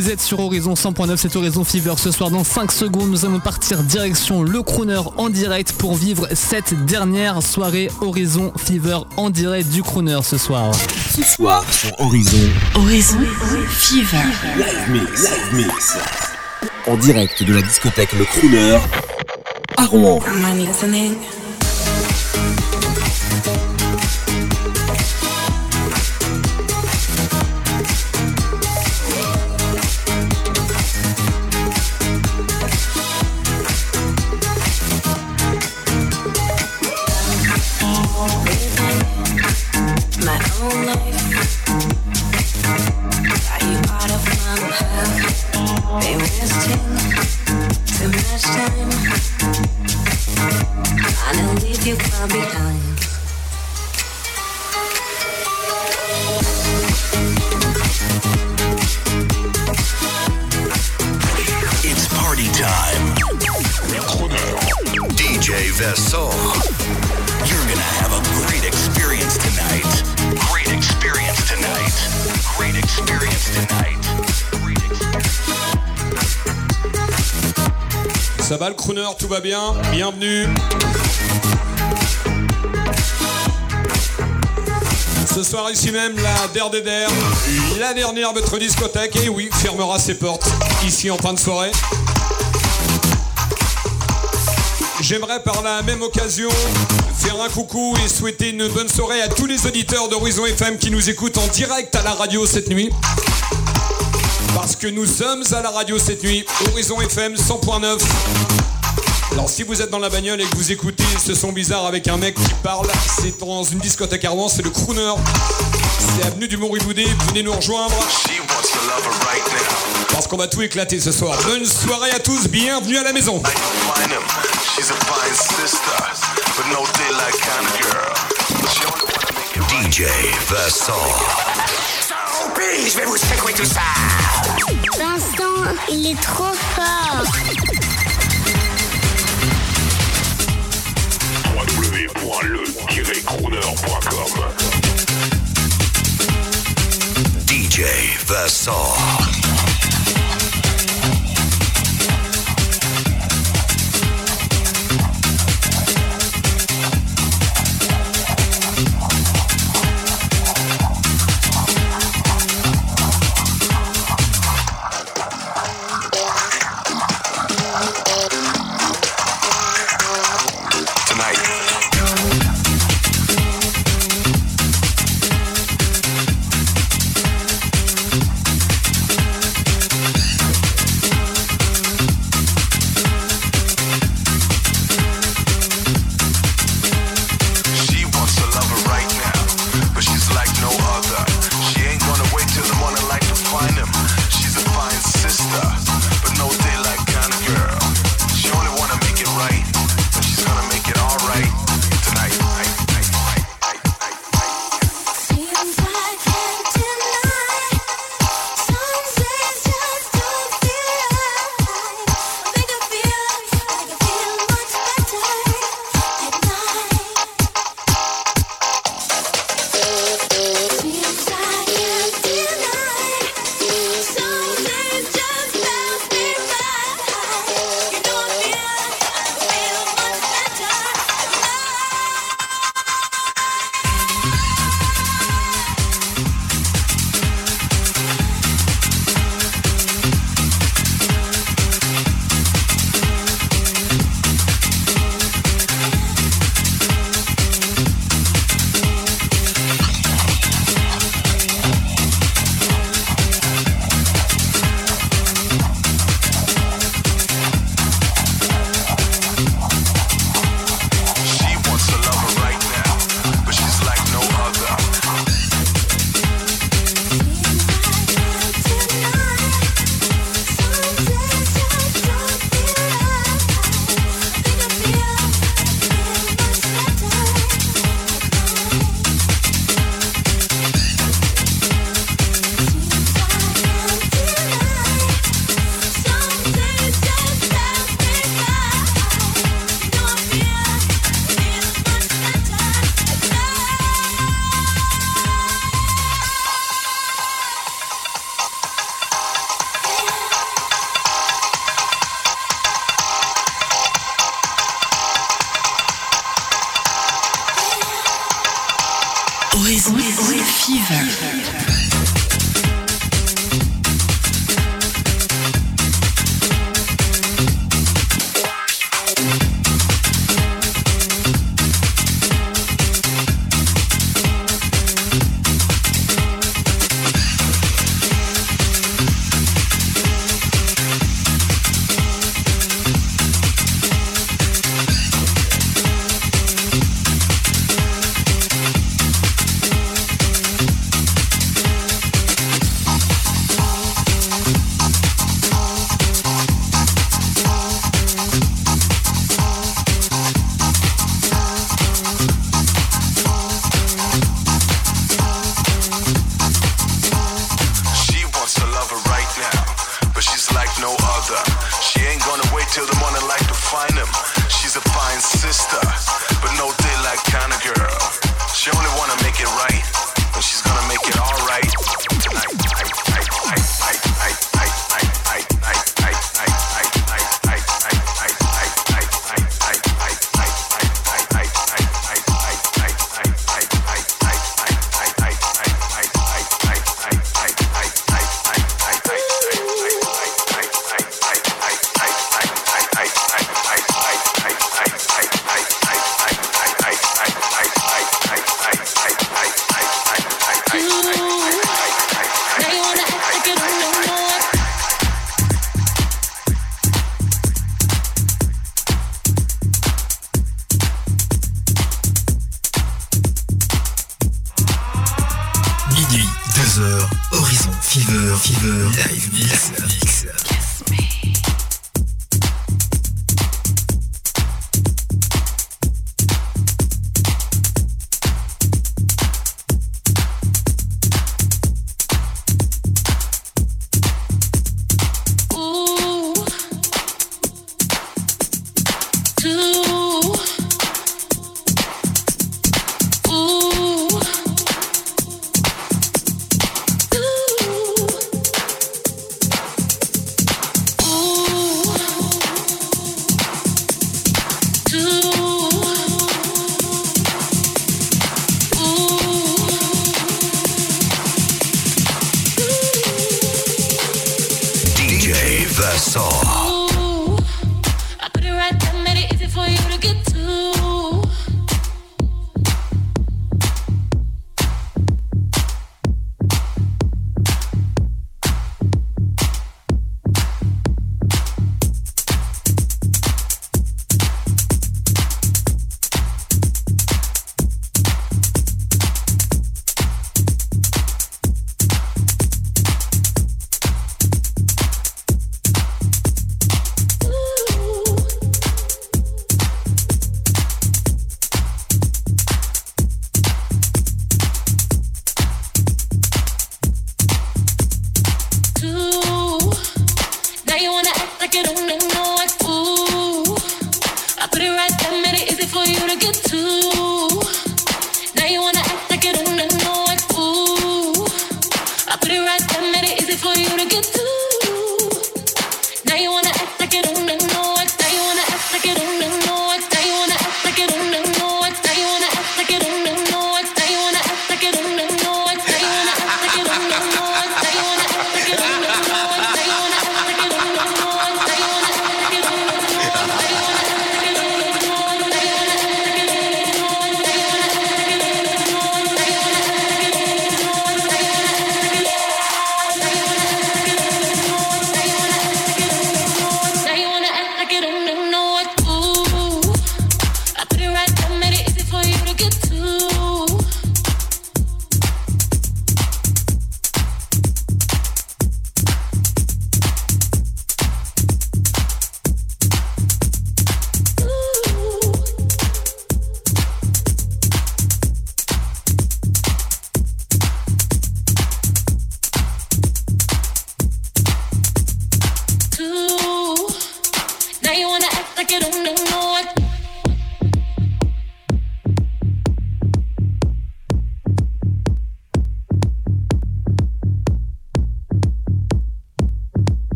Vous êtes sur Horizon 100.9, c'est Horizon Fever. Ce soir, dans 5 secondes, nous allons partir direction le crooner en direct pour vivre cette dernière soirée Horizon Fever en direct du crooner ce soir. Ce soir, sur Horizon. Horizon Fever. Live mix, live mix. En direct de la discothèque Le Crooner à Rouen. Tout va bien Bienvenue. Ce soir ici même, la Der des la dernière votre discothèque, et oui, fermera ses portes ici en fin de soirée. J'aimerais par la même occasion faire un coucou et souhaiter une bonne soirée à tous les auditeurs d'Horizon FM qui nous écoutent en direct à la radio cette nuit. Parce que nous sommes à la radio cette nuit, Horizon FM 100.9. Alors si vous êtes dans la bagnole et que vous écoutez ce son bizarre avec un mec qui parle, c'est dans une discothèque à Rouen, c'est le Crooner. C'est avenue du Mont-Riboudé, venez nous rejoindre. Parce qu'on va tout éclater ce soir. Bonne soirée à tous, bienvenue à la maison. DJ Vincent. Je vais vous secouer tout ça. Vincent, il est trop fort. www.le-crooner.com DJ Versailles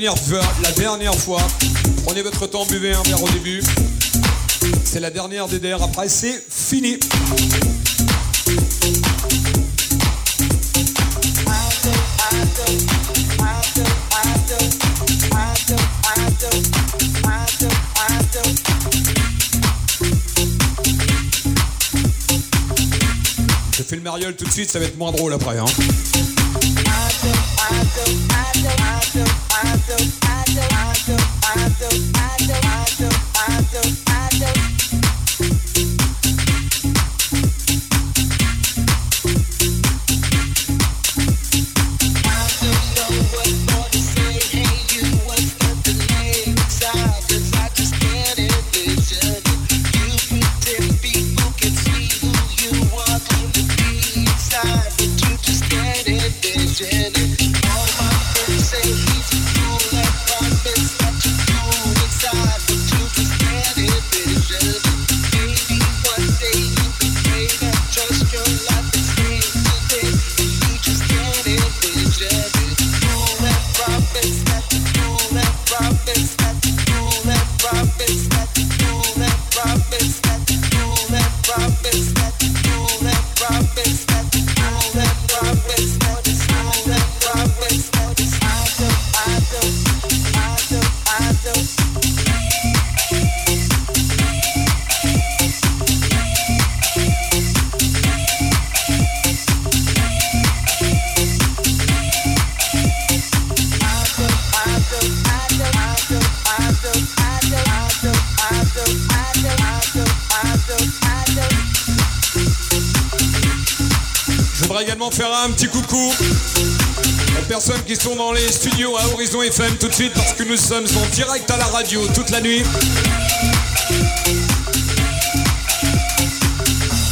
fois. La dernière fois. Prenez votre temps, buvez un verre au début. C'est la dernière DDR. Après, c'est fini. Je fais le mariole tout de suite, ça va être moins drôle après. Hein. Qui sont dans les studios à Horizon FM tout de suite parce que nous sommes en direct à la radio toute la nuit.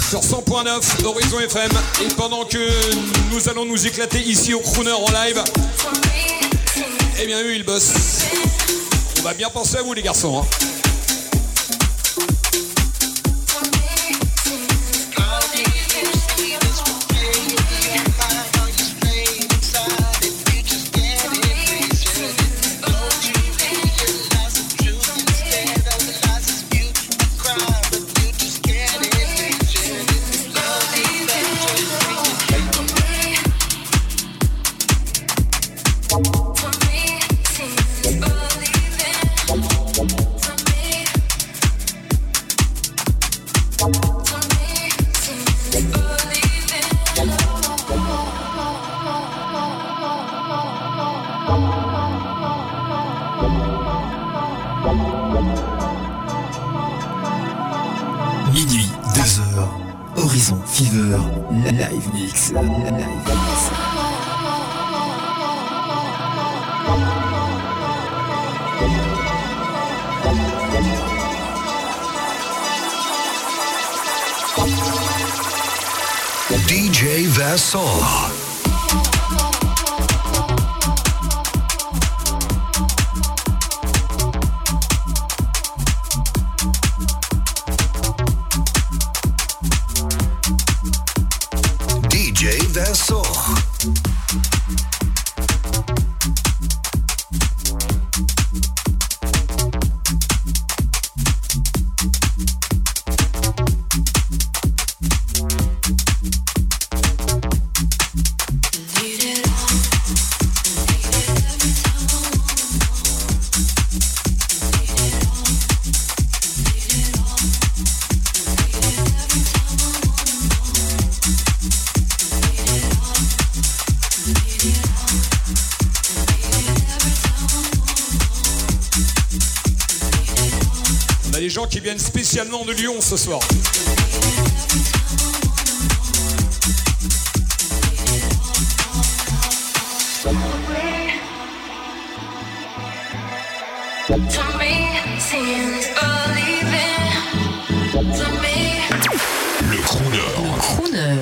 Sur 100.9 Horizon FM et pendant que nous allons nous éclater ici au Crooner en live, eh bien eux ils bossent. On va bien penser à vous les garçons. hein. Spécialement de Lyon ce soir. Le crooner.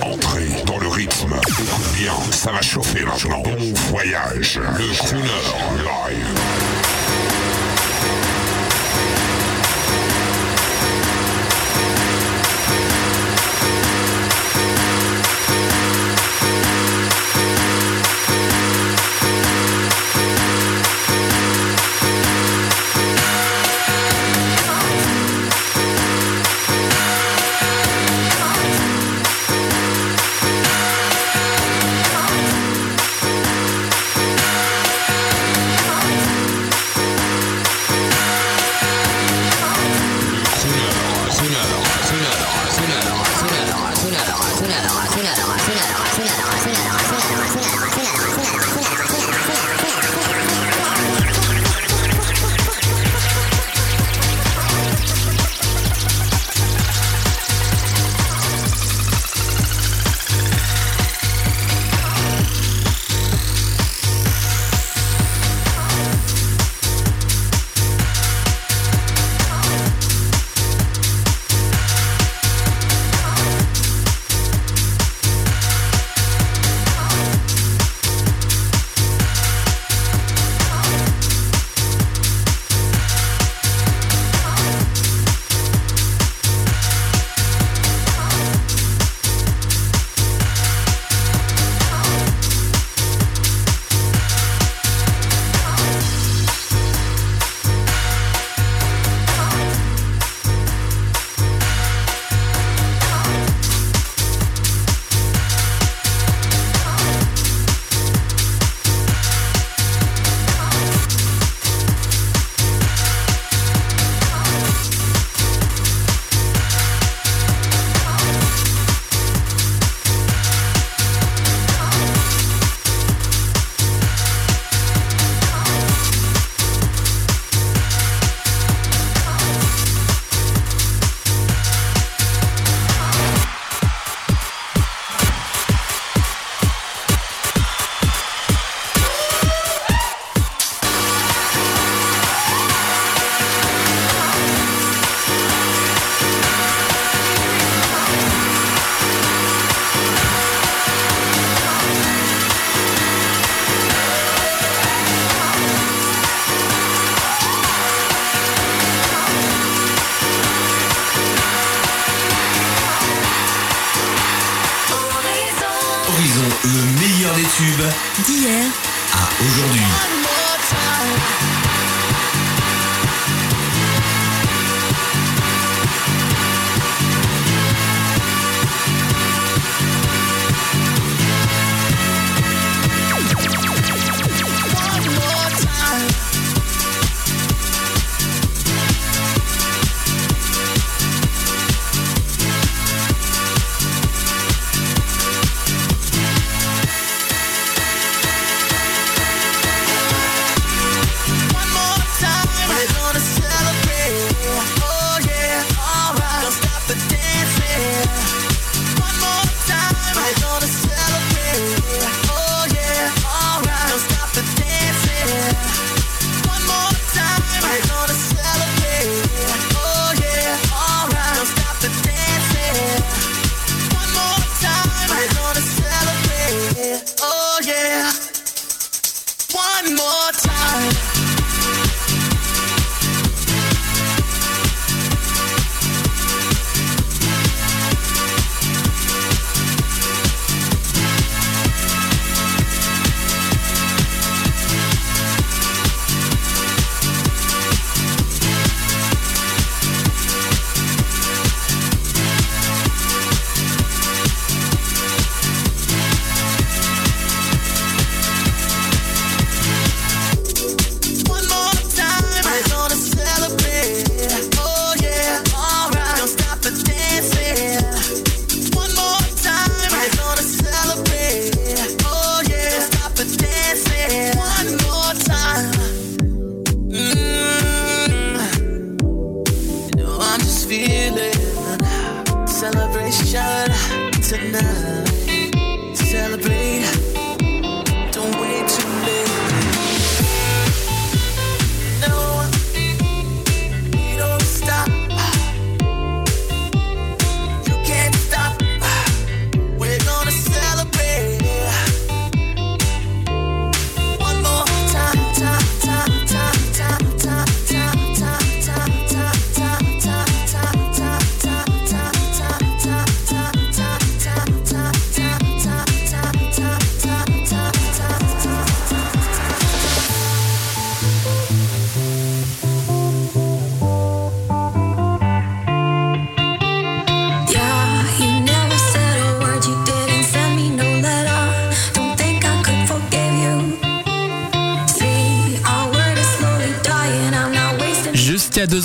Entrée dans le rythme. Écoute bien, ça va chauffer maintenant. Bon voyage. Le crooner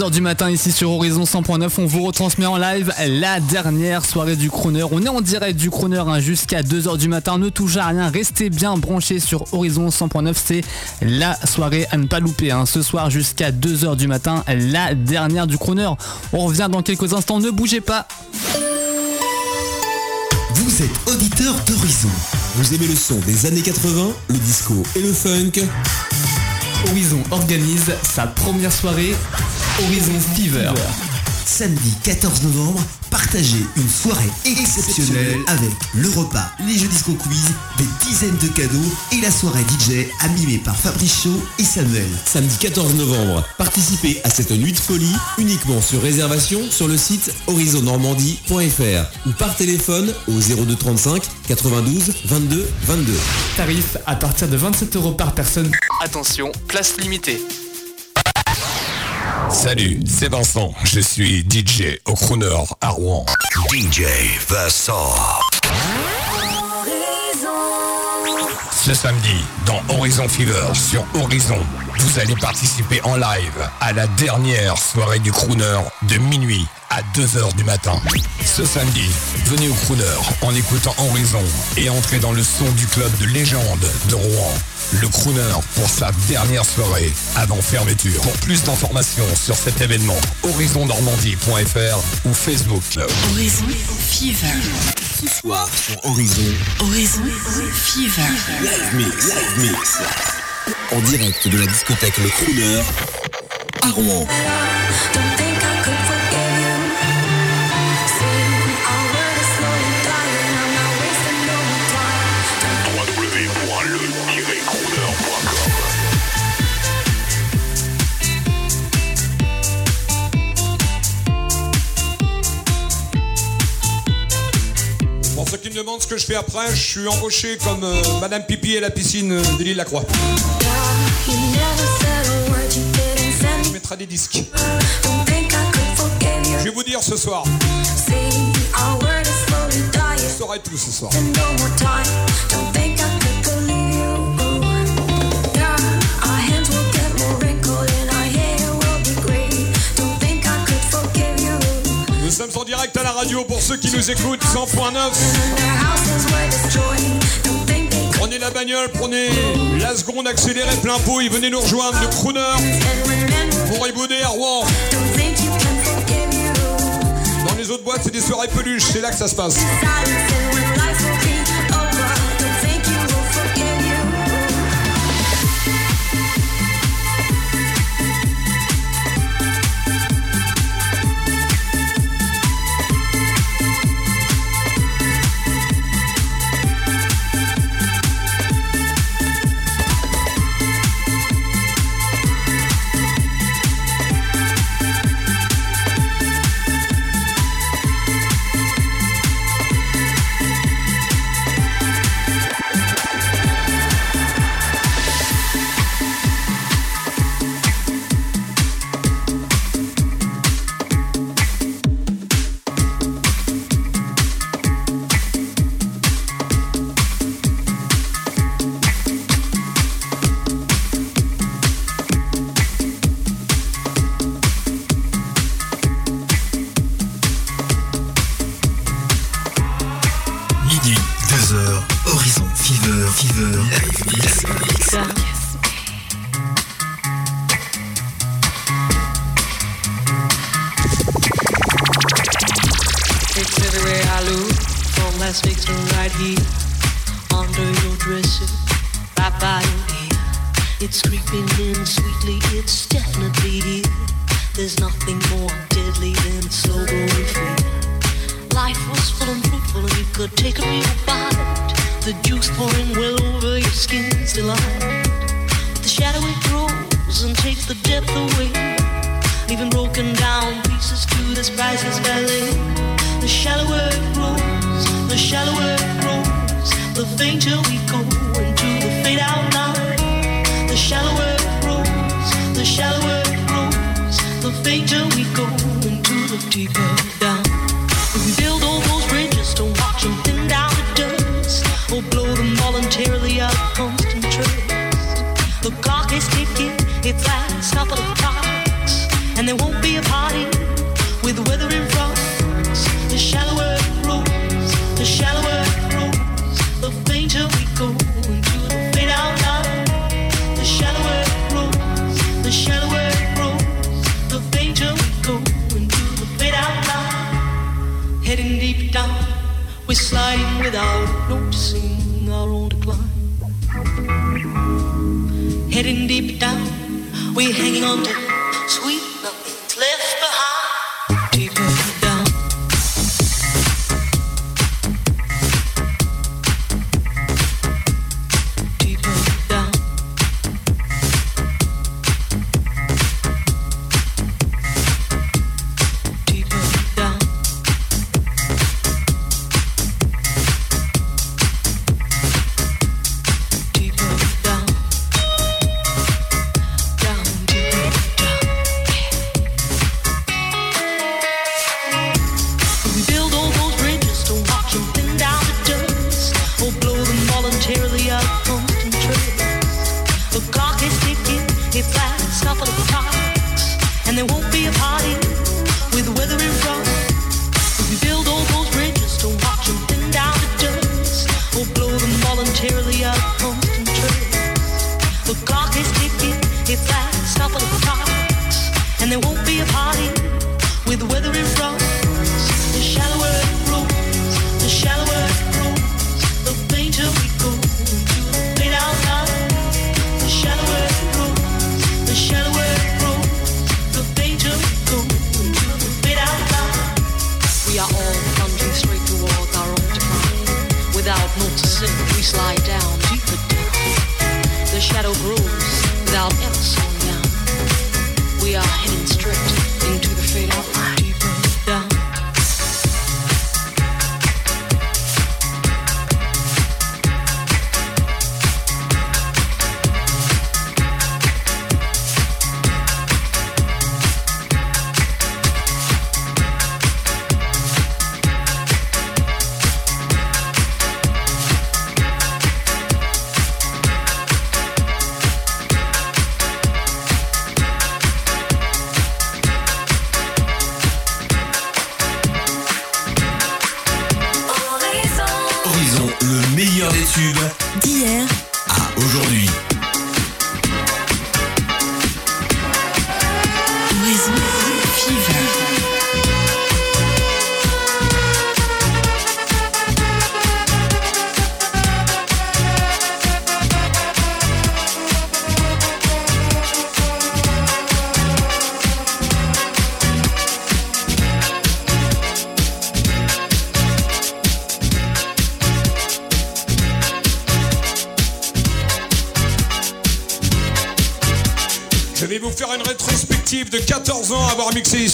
2h du matin ici sur Horizon 100.9, on vous retransmet en live la dernière soirée du crooner. On est en direct du crooner hein, jusqu'à 2h du matin. Ne touchez à rien, restez bien branchés sur Horizon 100.9. C'est la soirée à ne pas louper. hein. Ce soir jusqu'à 2h du matin, la dernière du crooner. On revient dans quelques instants, ne bougez pas. Vous êtes auditeur d'Horizon. Vous aimez le son des années 80, le disco et le funk? Horizon organise sa première soirée Horizon Fever. Samedi 14 novembre, partagez une soirée exceptionnelle avec le repas, les jeux disco quiz, des dizaines de cadeaux et la soirée DJ animée par Fabrice Chaud et Samuel. Samedi 14 novembre, participez à cette nuit de folie uniquement sur réservation sur le site horizonnormandie.fr ou par téléphone au 02 35 92 22 22. Tarif à partir de 27 euros par personne. Attention, place limitée. Salut, c'est Vincent. Je suis DJ au Crooner à Rouen. DJ Vincent. Ce samedi, dans Horizon Fever sur Horizon, vous allez participer en live à la dernière soirée du Crooner de minuit à 2h du matin. Ce samedi, venez au Crooner en écoutant Horizon et entrez dans le son du club de légende de Rouen. Le Crooner pour sa dernière soirée avant fermeture. Pour plus d'informations sur cet événement, horizonnormandie.fr ou Facebook. Horizon Fever. Ce soir sur Horizon, Horizon Fever. Live Mix, Live Mix. En direct de la discothèque Le Crooner à Rouen. me demande ce que je fais après, je suis embauché comme euh, Madame Pipi à la piscine euh, de l'île La Croix. Je mettrai des disques. Je vais vous dire ce soir. Vous saurez tout ce soir. en direct à la radio pour ceux qui nous écoutent, 100.9. Prenez la bagnole, prenez la seconde accélérée plein pot venez nous rejoindre de Crooner pour Iboudet à Rouen. Dans les autres boîtes, c'est des soirées peluches, c'est là que ça se passe.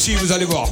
Stevens ali, ó.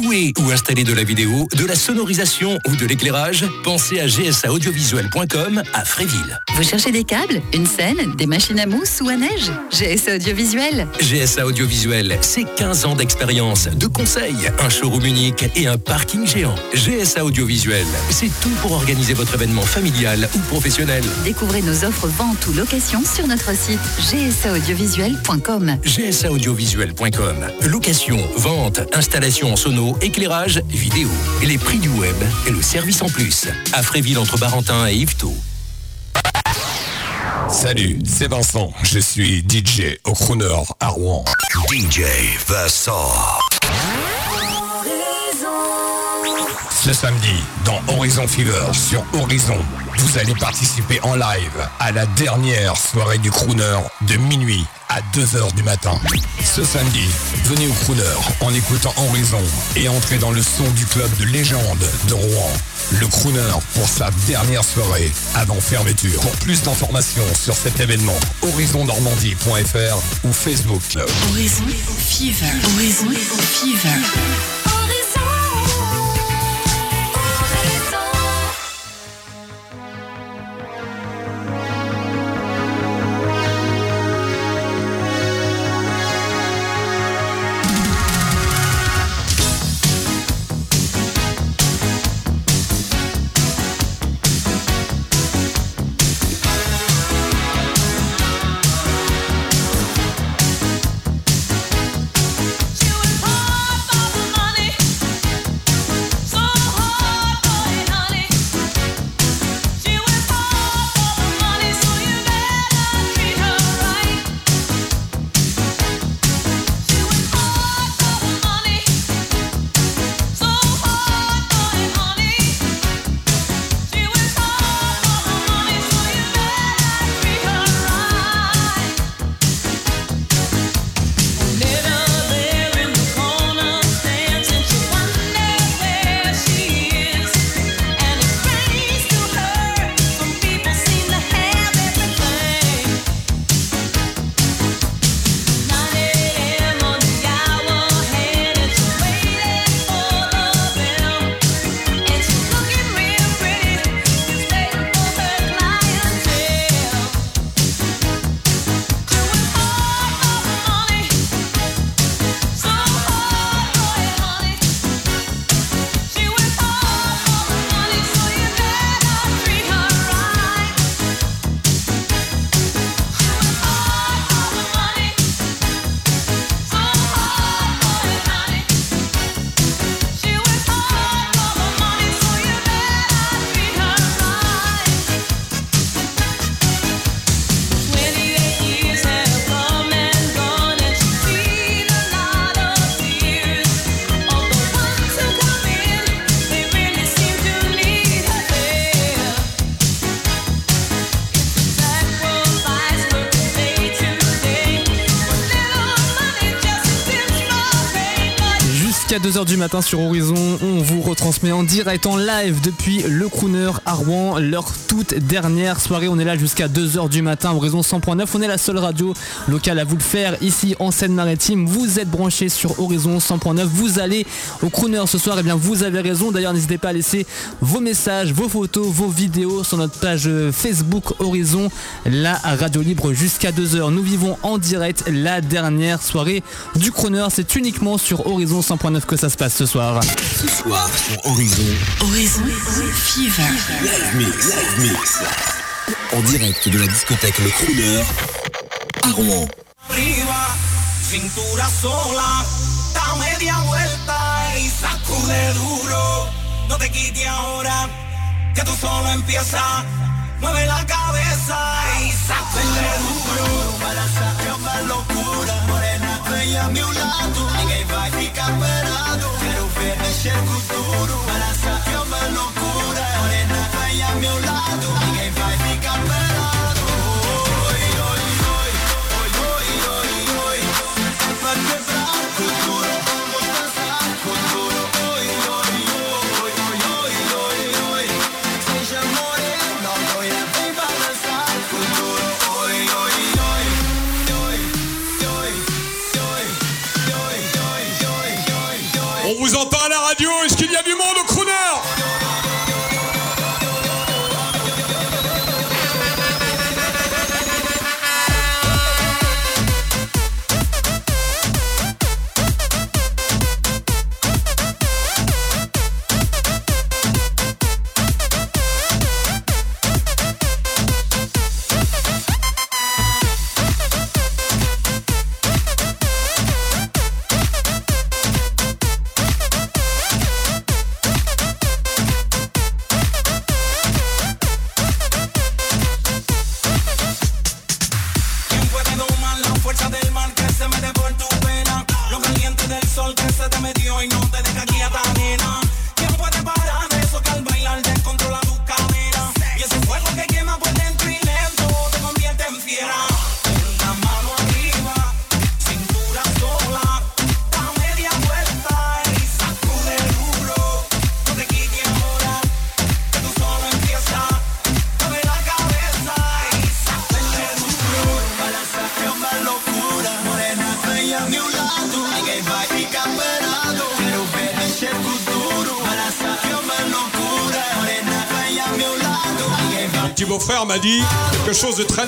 Louer ou installer de la vidéo, de la sonorisation ou de l'éclairage, pensez à gsaaudiovisuel.com à Fréville. Vous cherchez des câbles, une scène, des machines à mousse ou à neige? GSA Audiovisuel. GSA Audiovisuel, c'est 15 ans d'expérience, de conseils, un showroom unique et un parking géant. GSA Audiovisuel, c'est tout pour organiser votre événement familial ou professionnel. Découvrez nos offres vente ou location sur notre site gsaaudiovisuel.com. gsaaudiovisuel.com. Location, vente, installation en sono, éclairage, vidéo. Les prix du web et le service en plus. À Fréville entre Barentin et Yvetot. Salut, c'est Vincent. Je suis DJ au Crooner à Rouen. DJ Vincent. Ce samedi, dans Horizon Fever sur Horizon, vous allez participer en live à la dernière soirée du Crooner de minuit à 2h du matin. Ce samedi, venez au Crooner en écoutant Horizon et entrez dans le son du club de légende de Rouen. Le Crooner pour sa dernière soirée avant fermeture. Pour plus d'informations sur cet événement, horizonnormandie.fr ou Facebook. Horizon Fever. Horizon Fever. Matin sur Horizon, on vous retransmet en direct, en live depuis le Crooner à Rouen, leur toute dernière soirée. On est là jusqu'à 2h du matin, Horizon 100.9. On est la seule radio locale à vous le faire ici en Seine-Maritime. Vous êtes branchés sur Horizon 100.9. Vous allez au Crooner ce soir, et bien vous avez raison. D'ailleurs, n'hésitez pas à laisser vos messages, vos photos, vos vidéos sur notre page Facebook Horizon, la radio libre jusqu'à 2h. Nous vivons en direct la dernière soirée du Crooner. C'est uniquement sur Horizon 100.9 que ça se passe. Ce soir sur Horizon. Horizon Fever. Live mix, live mix. En direct de la discothèque Le Crooner à Rouen. arriba, cintura sola, da media vuelta y sacude duro. No te quites ahora, que tú solo empiezas. Mueve la cabeza y sacude duro. Para sacar más locura, bella a mi lado. Ninguém vai ficar parado. Quero ver mexer com duro. Para sacar más locura, morena bella a mi lado. Ninguém vai ficar parado.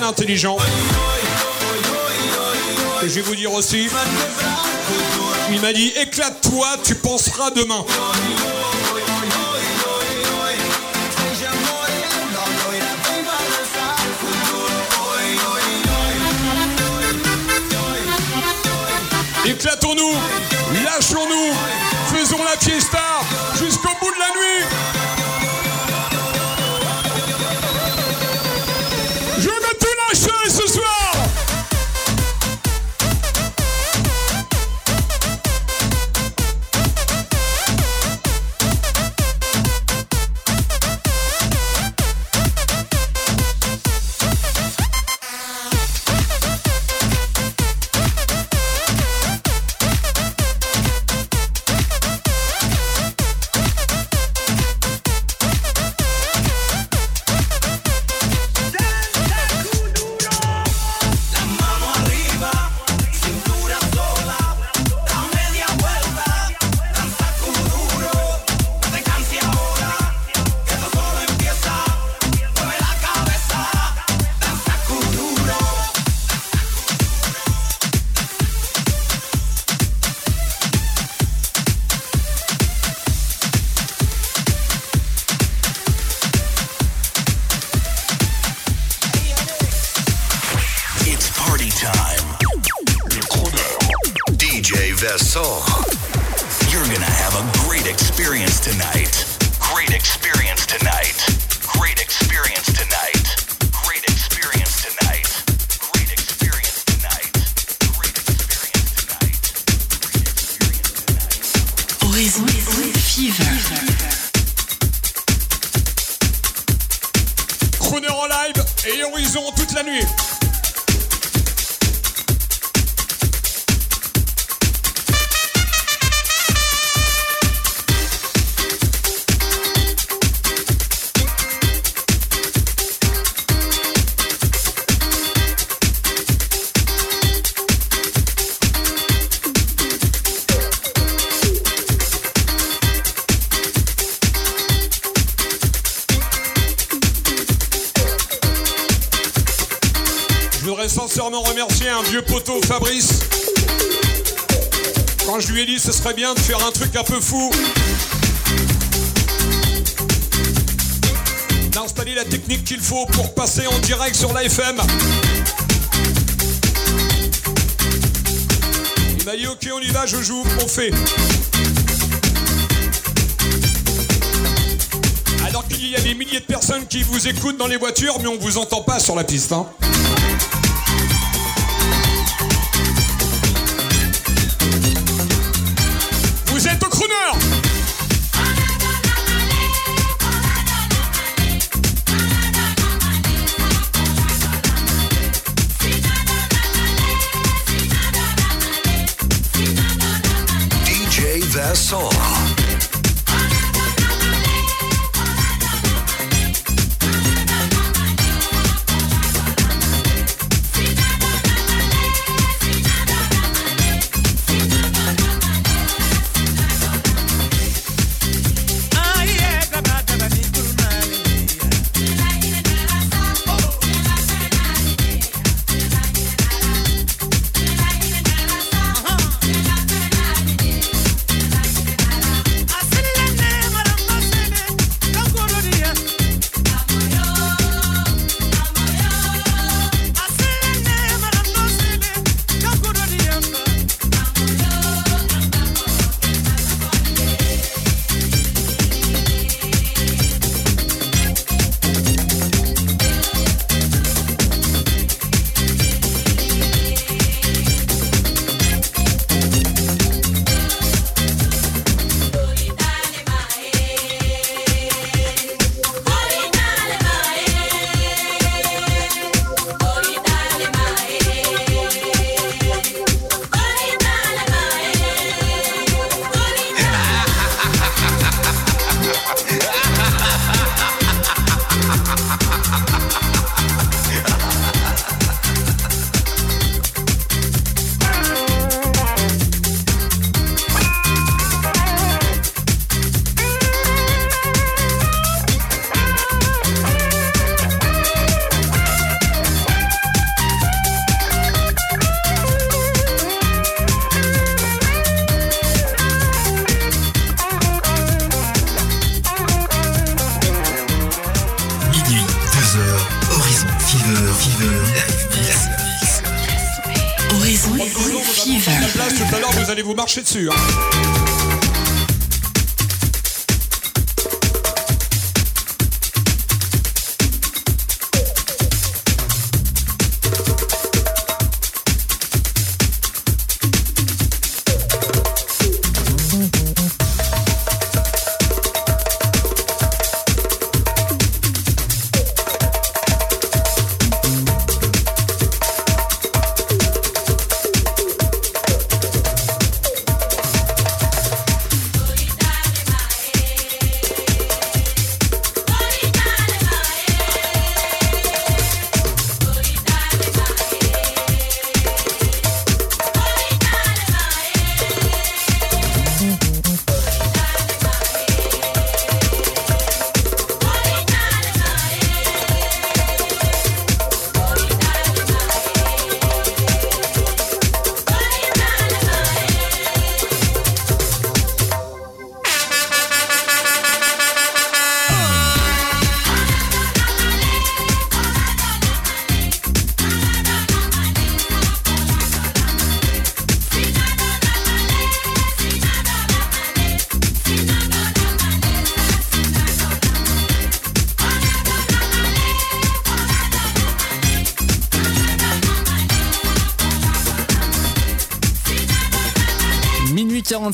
intelligent. Et je vais vous dire aussi, il m'a dit éclate-toi, tu penseras demain. Éclatons-nous, lâchons-nous, faisons la fiesta. très bien de faire un truc un peu fou. D'installer la technique qu'il faut pour passer en direct sur la FM. Il m'a dit ok on y va, je joue, on fait. Alors qu'il y a des milliers de personnes qui vous écoutent dans les voitures, mais on vous entend pas sur la piste. Hein. Vous marcher dessus. hein.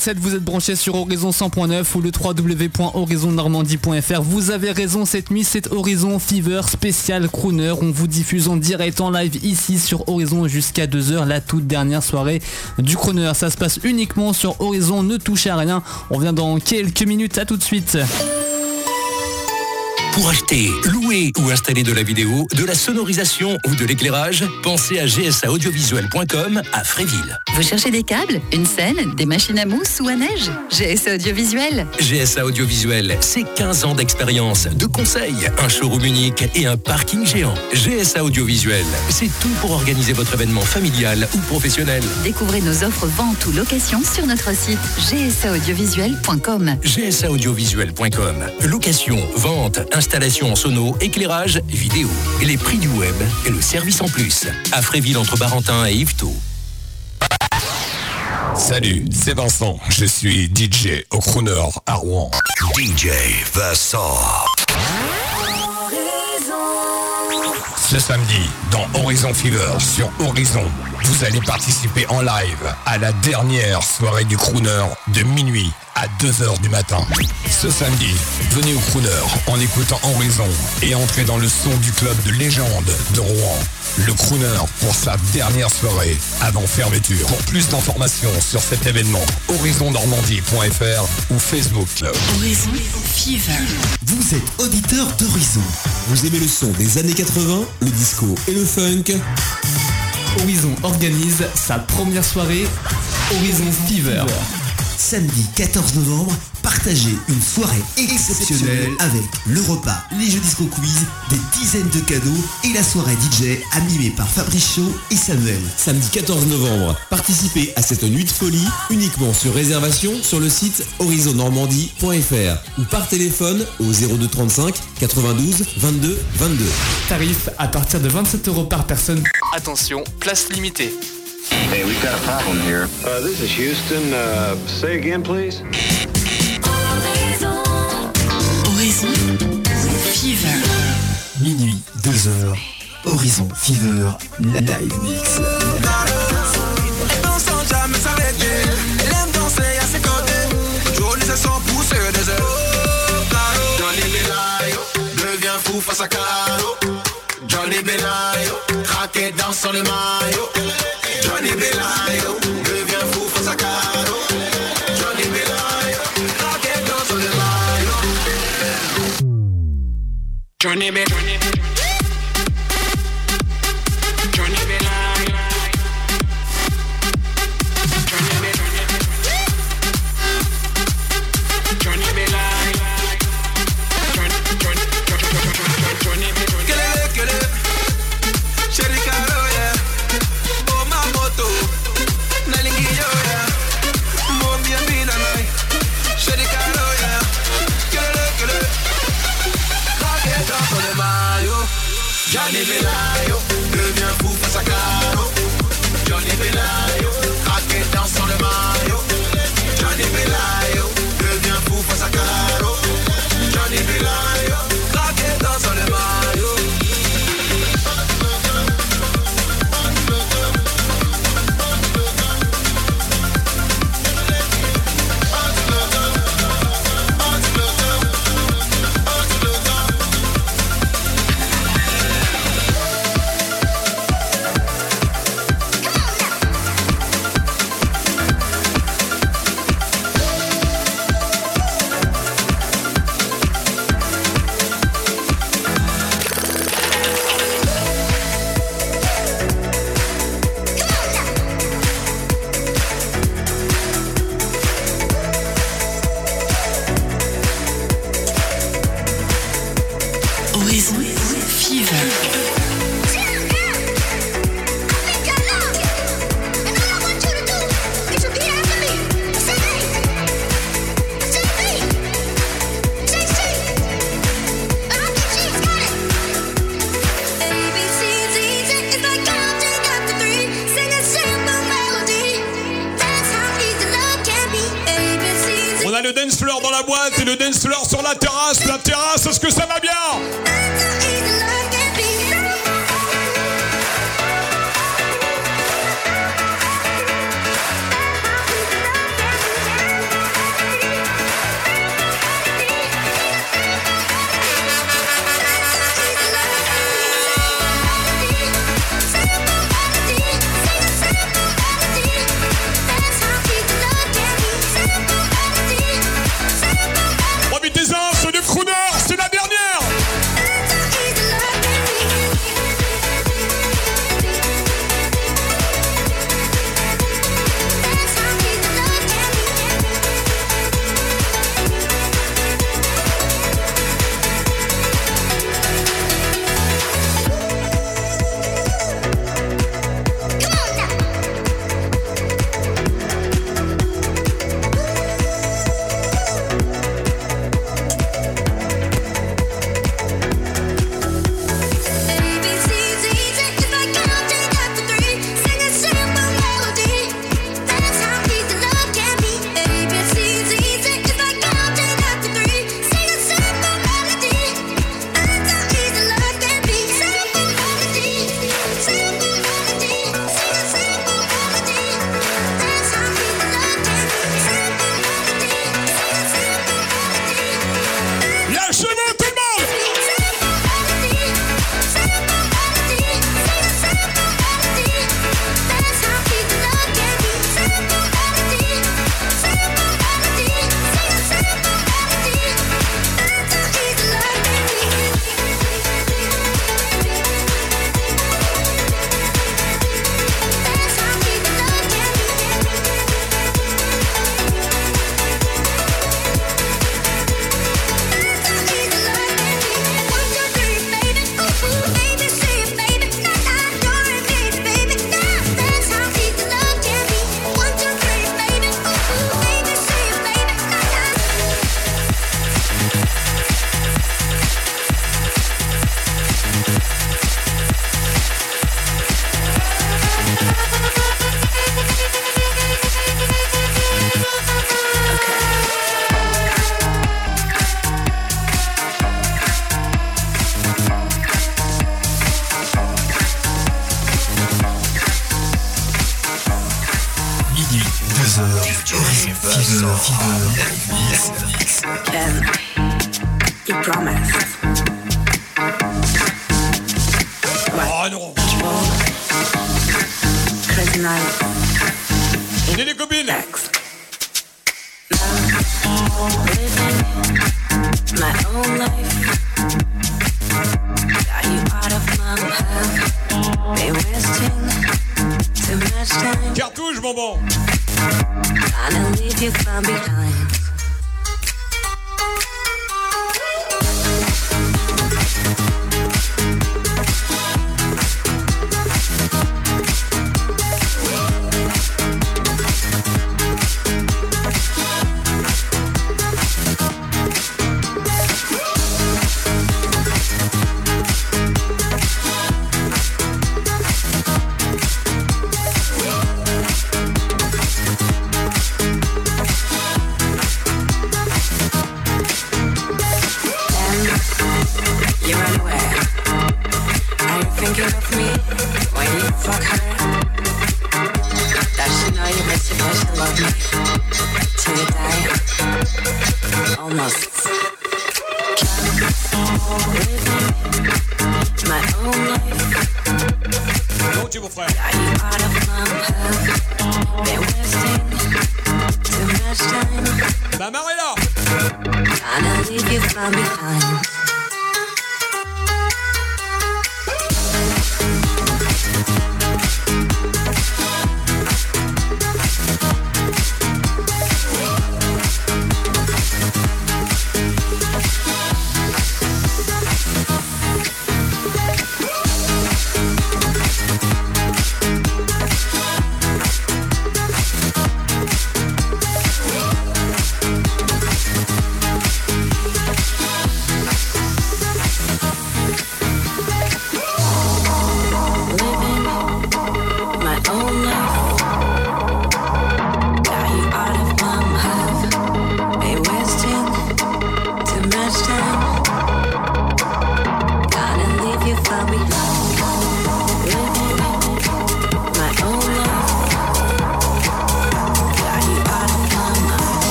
Minuit 47, vous êtes branchés sur Horizon 100.9 ou le www.horizonnormandie.fr. Vous avez raison, cette nuit c'est Horizon Fever spécial crooner. On vous diffuse en direct en live ici sur Horizon jusqu'à 2h, la toute dernière soirée du crooner. Ça se passe uniquement sur Horizon, ne touchez à rien. On vient dans quelques minutes, à tout de suite. Pour acheter, louer ou installer de la vidéo, de la sonorisation ou de l'éclairage, pensez à gsaaudiovisuel.com à Fréville. Vous cherchez des câbles, une scène, des machines à mousse ou à neige GSA Audiovisuel. GSA Audiovisuel, c'est 15 ans d'expérience, de conseils, un showroom unique et un parking géant. GSA Audiovisuel, c'est tout pour organiser votre événement familial ou professionnel. Découvrez nos offres vente ou location sur notre site gsaaudiovisuel.com. gsaaudiovisuel.com. Location, vente, installation en sono, éclairage, vidéo. Les prix du web et le service en plus. À Fréville entre Barentin et Yvetot. Salut, c'est Vincent. Je suis DJ au Crooner à Rouen. DJ Vincent. Ce samedi, dans Horizon Fever sur Horizon, vous allez participer en live à la dernière soirée du Crooner de minuit à 2h du matin. Ce samedi, venez au Crooner en écoutant Horizon et entrez dans le son du club de légende de Rouen. Le Crooner pour sa dernière soirée avant fermeture. Pour plus d'informations sur cet événement, horizonnormandie.fr ou Facebook Club. Horizon Fever. Vous êtes auditeur d'Horizon. Vous aimez le son des années 80, le disco et le funk? Horizon organise sa première soirée Horizon Fever. Samedi 14 novembre, partagez une soirée exceptionnelle avec le repas, les jeux disco quiz, des dizaines de cadeaux et la soirée DJ animée par Fabrice Chaud et Samuel. Samedi 14 novembre, participez à cette nuit de folie uniquement sur réservation sur le site horizonnormandie.fr ou par téléphone au 02 35 92 22 22. Tarif à partir de 27 euros par personne. Attention, place limitée. Hey, we've got a problem here. Uh, this is Houston. Uh, say again, please. Horizon Fever. Minuit, 2h, Horizon Fever, la live mix. Belayo devient fou face à Caro. Johnny Belayo craqué dans son maillot. Johnny Belayo devient fou face à Caro. Johnny Belayo craqué dans son maillot. Johnny Belayo. Maillot. La terrasse, est-ce que ça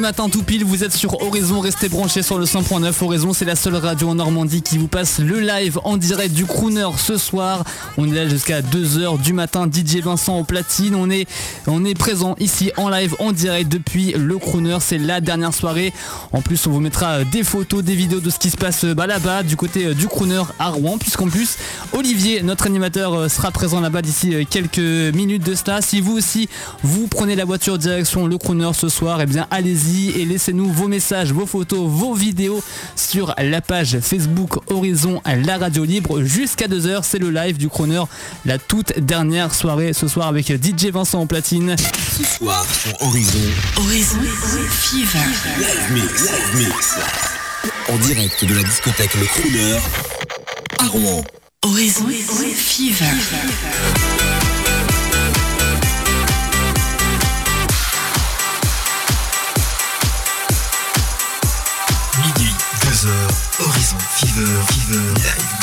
matin tout pile, vous êtes sur Horizon, restez branchés sur le 100.9 Horizon, c'est la seule radio en Normandie qui vous passe le live en direct du Crooner ce soir. On est là jusqu'à 2h du matin, DJ Vincent au platine, on est, on est présent ici en live en direct depuis le Crooner, c'est la dernière soirée. En plus on vous mettra des photos, des vidéos de ce qui se passe bah, là-bas du côté euh, du Crooner à Rouen, puisqu'en plus Olivier, notre animateur, euh, sera présent là-bas d'ici euh, quelques minutes de cela. Si vous aussi vous prenez la voiture direction le Crooner ce soir, et bien allez-y et laissez-nous vos messages, vos photos, vos vidéos sur la page Facebook Horizon la radio libre jusqu'à 2h. C'est le live du Crooner, la toute dernière soirée ce soir avec DJ Vincent en platine. Ce soir sur Horizon. Horizon Fever. Live mix, live mix. En direct de la discothèque Le Crooner à Rouen. Horizon Fever. Midi, 2h, Horizon Fever, Fever, Live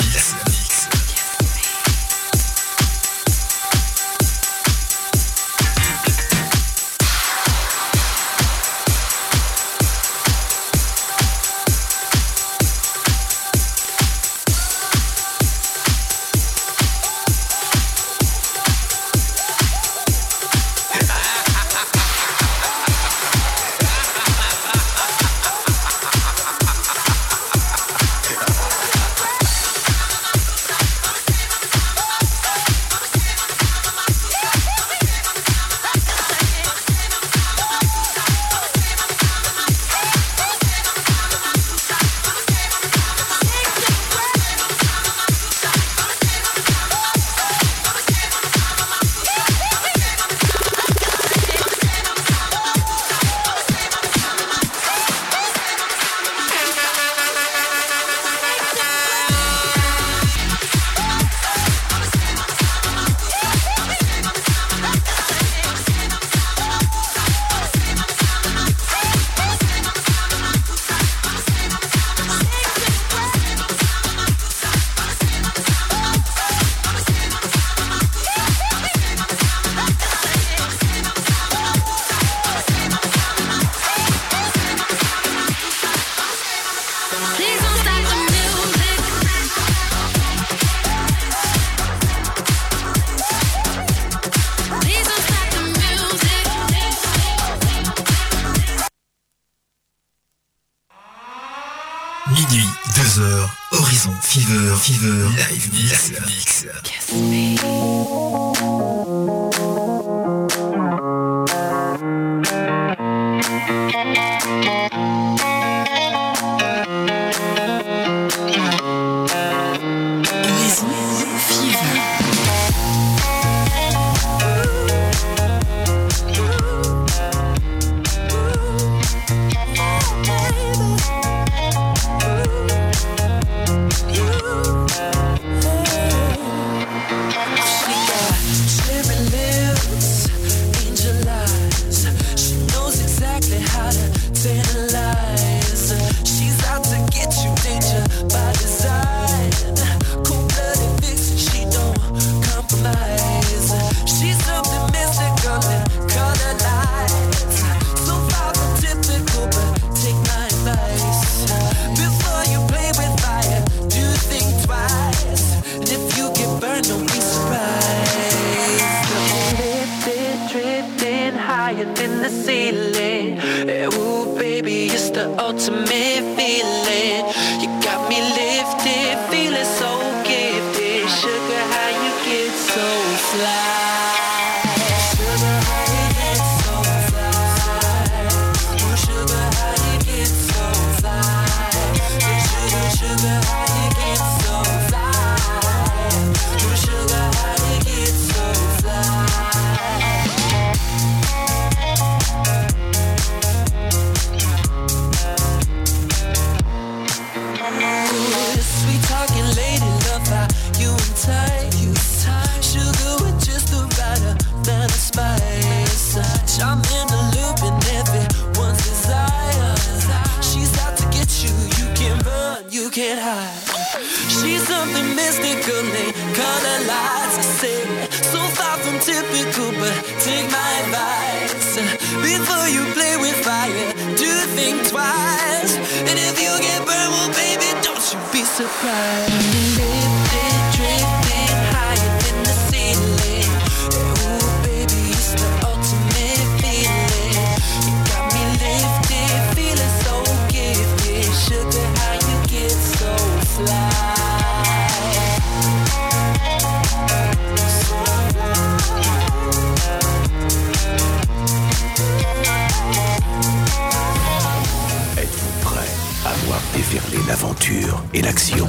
et l'action.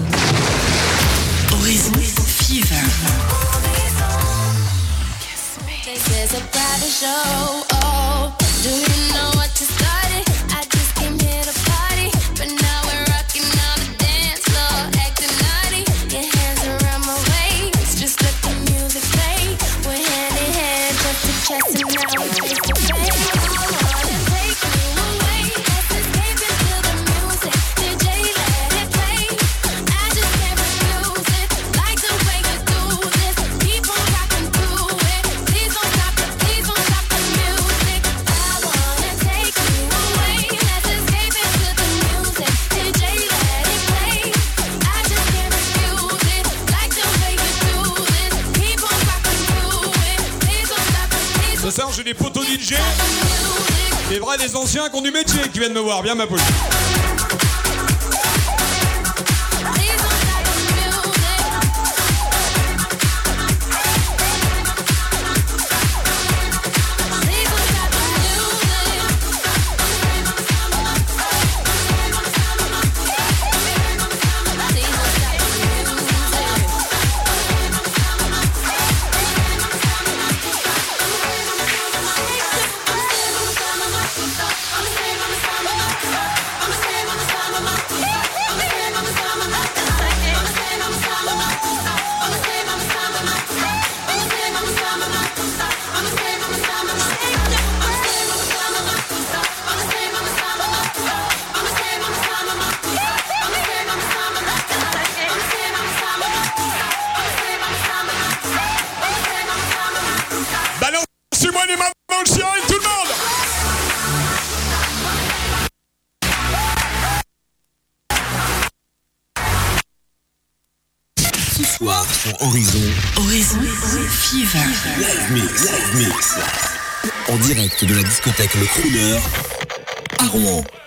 Horizon Fever. viennent me voir. Bien ma poule. de la discothèque Le Crooner à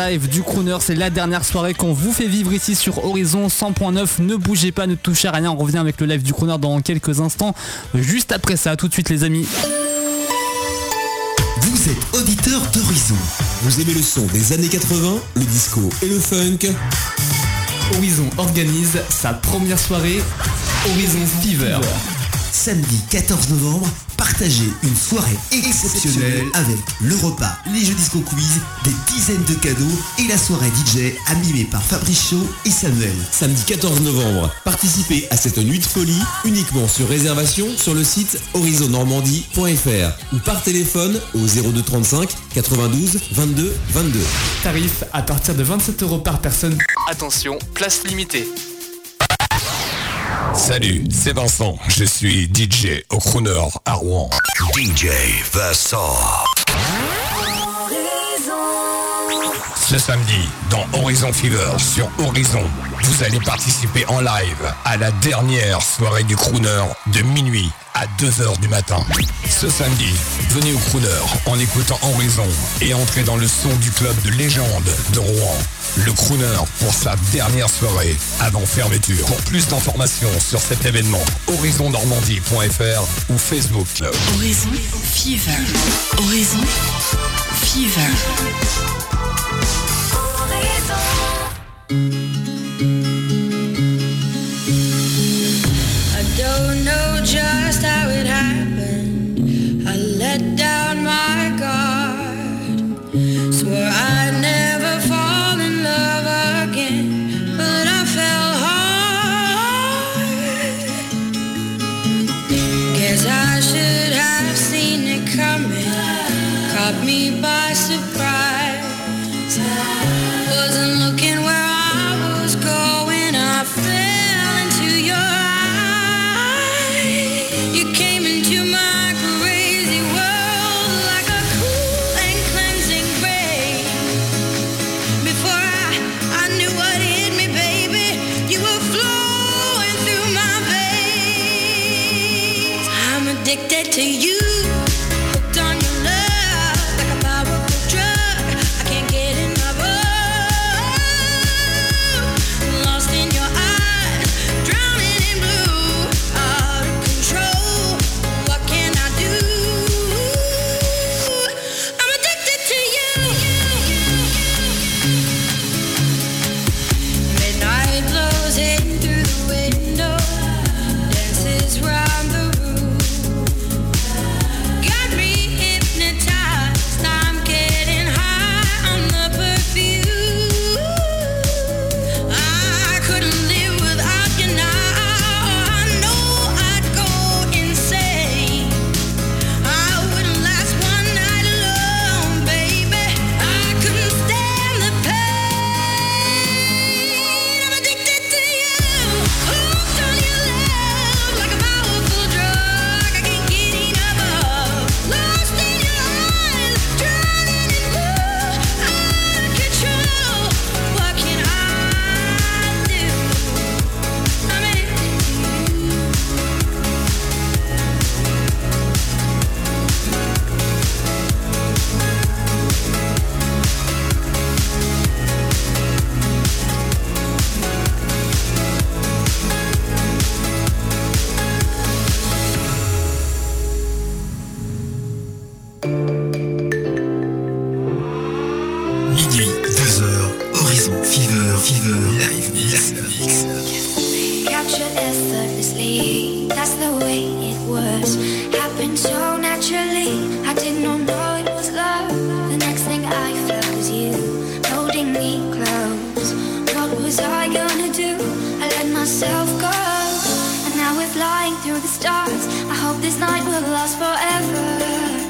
live du crooner. C'est la dernière soirée qu'on vous fait vivre ici sur Horizon 100.9. Ne bougez pas, ne touchez à rien. On revient avec le live du crooner dans quelques instants. Juste après ça, tout de suite les amis. Vous êtes auditeur d'Horizon. Vous aimez le son des années 80, le disco et le funk? Horizon organise sa première soirée Horizon Fever. Samedi 14 novembre partagez une soirée exceptionnelle avec le repas, les jeux disco quiz, des dizaines de cadeaux et la soirée DJ animée par Fabrice Chaud et Samuel. Samedi 14 novembre, participez à cette nuit de folie uniquement sur réservation sur le site horizonnormandie.fr ou par téléphone au 0235 92 22 22. Tarif à partir de 27 euros par personne. Attention, place limitée. Salut, c'est Vincent. Je suis DJ au crooner à Rouen. DJ Vincent. Ce samedi, dans Horizon Fever sur Horizon, vous allez participer en live à la dernière soirée du crooner de minuit à 2h du matin. Ce samedi, venez au crooner en écoutant Horizon et entrez dans le son du club de légende de Rouen le crooner, pour sa dernière soirée avant fermeture. Pour plus d'informations sur cet événement, horizonnormandie.fr ou Facebook Club. Horizon Fever. Horizon Fever. Horizon. flying through the stars. I hope this night will last forever.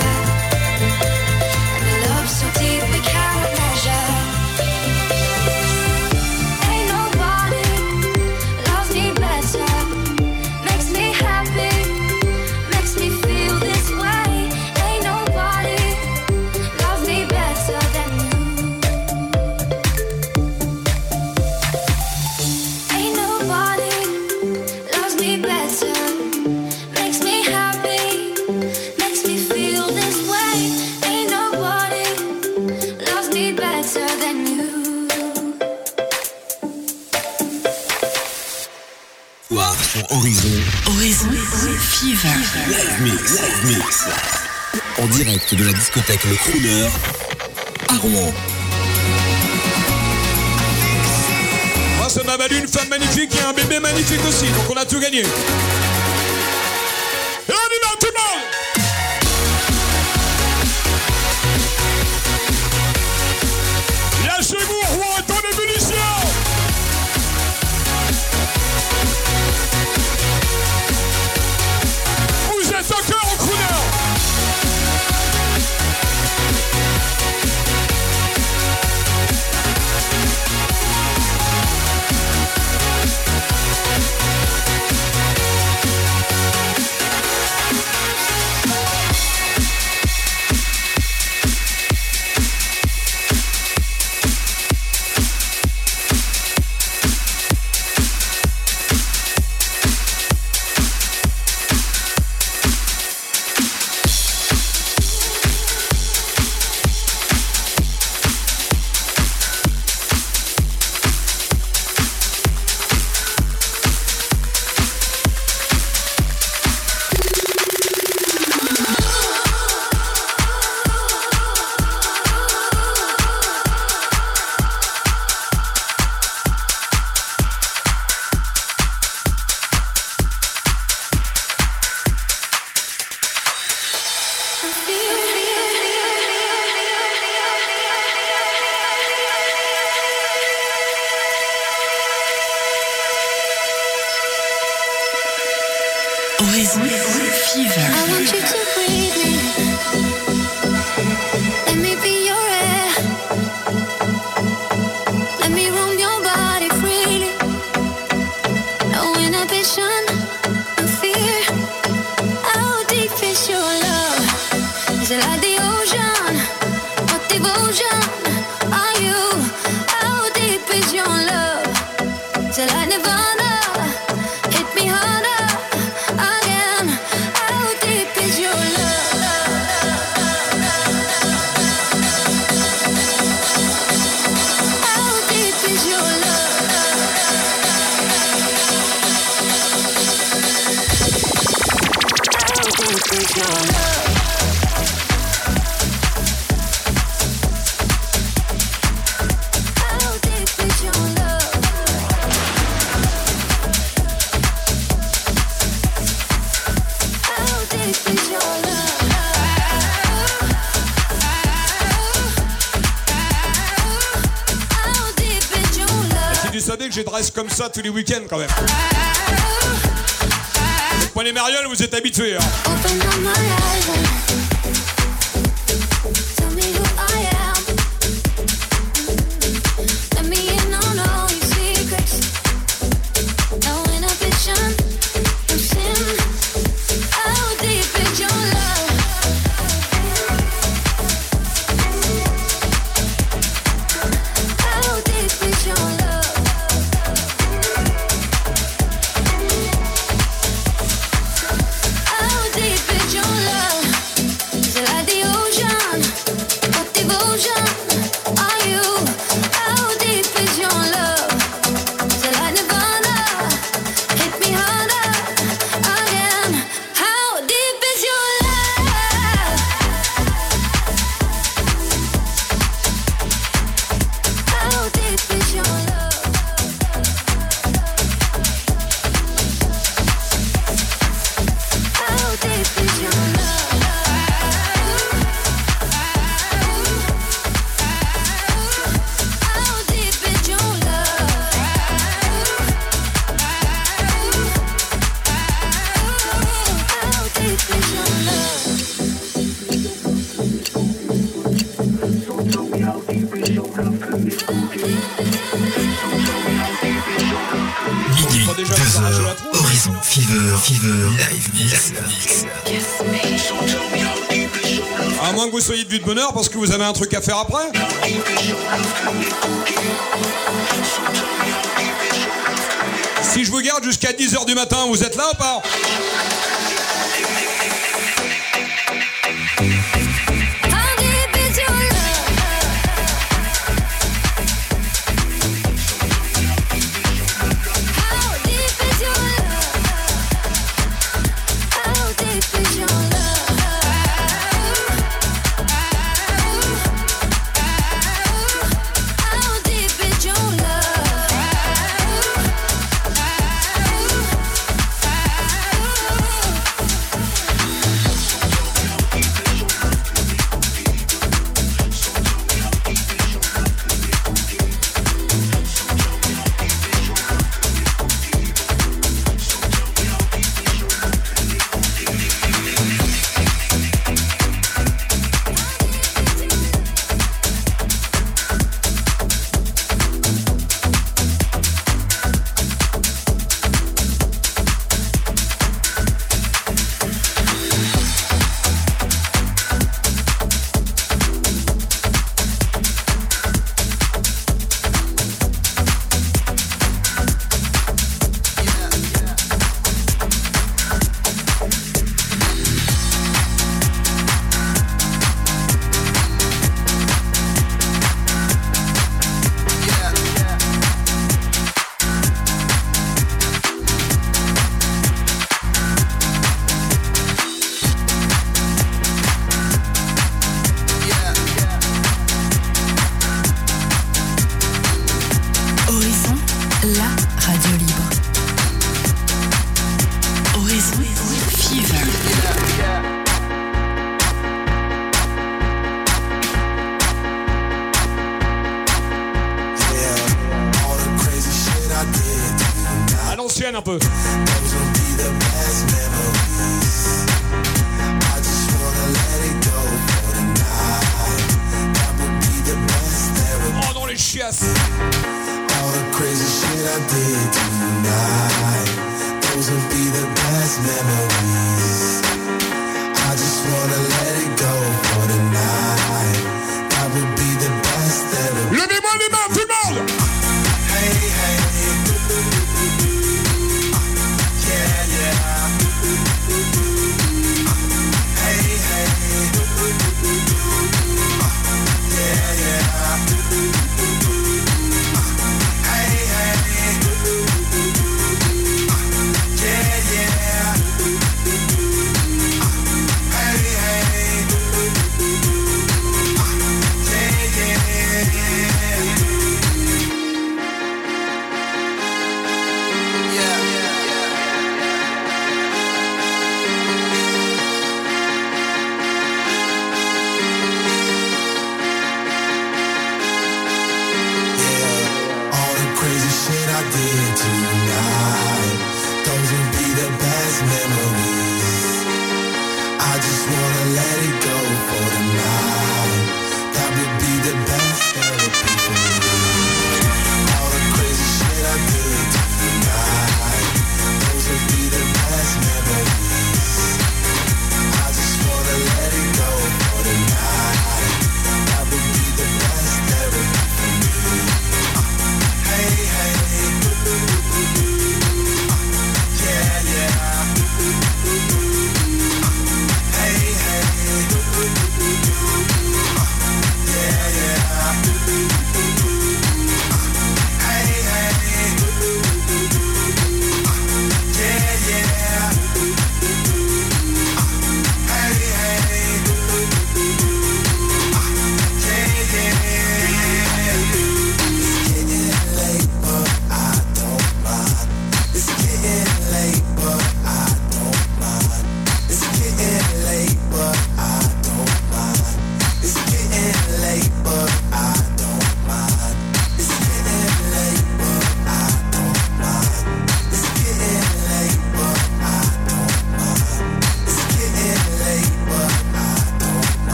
En direct de la discothèque Le Crooner à Rouen. Moi, ça m'a valu une femme magnifique et un bébé magnifique aussi, donc on a tout gagné. ça tous les week-ends quand même. Vous prenez Mariole, vous êtes habitués. Hein. de bonheur parce que vous avez un truc à faire après. Si je vous garde jusqu'à 10h du matin, vous êtes là ou pas?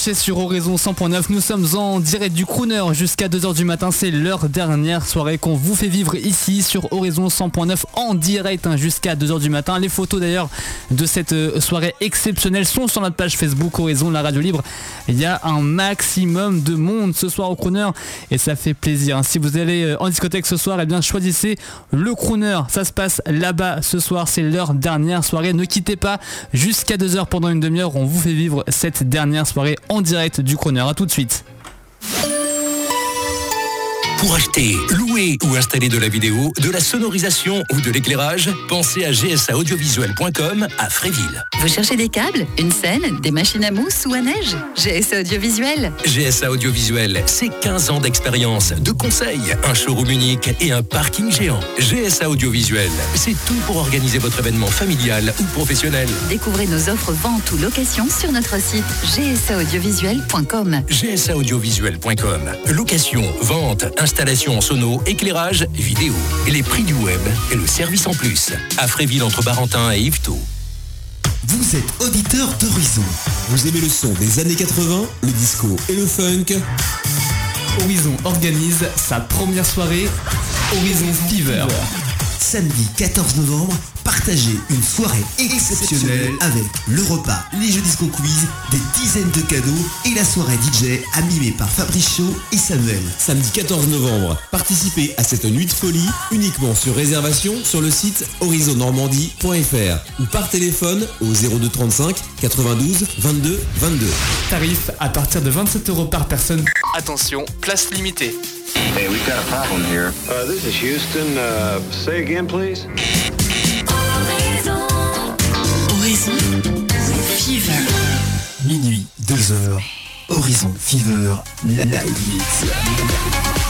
Sur Horizon 100.9. Nous sommes en direct du Crooner jusqu'à 2h du matin. C'est leur dernière soirée qu'on vous fait vivre ici sur Horizon 100.9 en direct hein, jusqu'à 2h du matin. Les photos d'ailleurs de cette euh, soirée exceptionnelle sont sur notre page Facebook Horizon la radio libre. Il y a un maximum de monde ce soir au Crooner et ça fait plaisir. hein. Si vous allez euh, en discothèque ce soir, eh bien choisissez le Crooner. Ça se passe là-bas ce soir. C'est leur dernière soirée. Ne quittez pas jusqu'à 2h pendant une demi-heure. On vous fait vivre cette dernière soirée en direct du Crooner. A tout de suite. Pour acheter, louer ou installer de la vidéo, de la sonorisation ou de l'éclairage, pensez à gsaaudiovisuel.com à Fréville. Vous cherchez des câbles, une scène, des machines à mousse ou à neige? GSA Audiovisuel. GSA Audiovisuel, c'est 15 ans d'expérience, de conseils, un showroom unique et un parking géant. GSA Audiovisuel, c'est tout pour organiser votre événement familial ou professionnel. Découvrez nos offres vente ou location sur notre site gsaaudiovisuel.com. gsaaudiovisuel.com. Location, vente, installation en sono, éclairage, vidéo. Et les prix du web et le service en plus. À Fréville entre Barentin et Yvetot. Vous êtes auditeur d'Horizon. Vous aimez le son des années 80, le disco et le funk? Horizon organise sa première soirée Horizon Fever. Samedi 14 novembre, partagez une soirée exceptionnelle avec le repas, les jeux disco quiz, des dizaines de cadeaux et la soirée DJ animée par Fabrice Chaud et Samuel. Samedi 14 novembre, participez à cette nuit de folie uniquement sur réservation sur le site horizonnormandie.fr ou par téléphone au 02 35 92 22 22. Tarif à partir de 27 euros par personne. Attention, place limitée. Hey, we've got a problem here. Uh, this is Houston. Uh, say again, please. Horizon Fever. Minuit, 2h. Horizon Fever, la live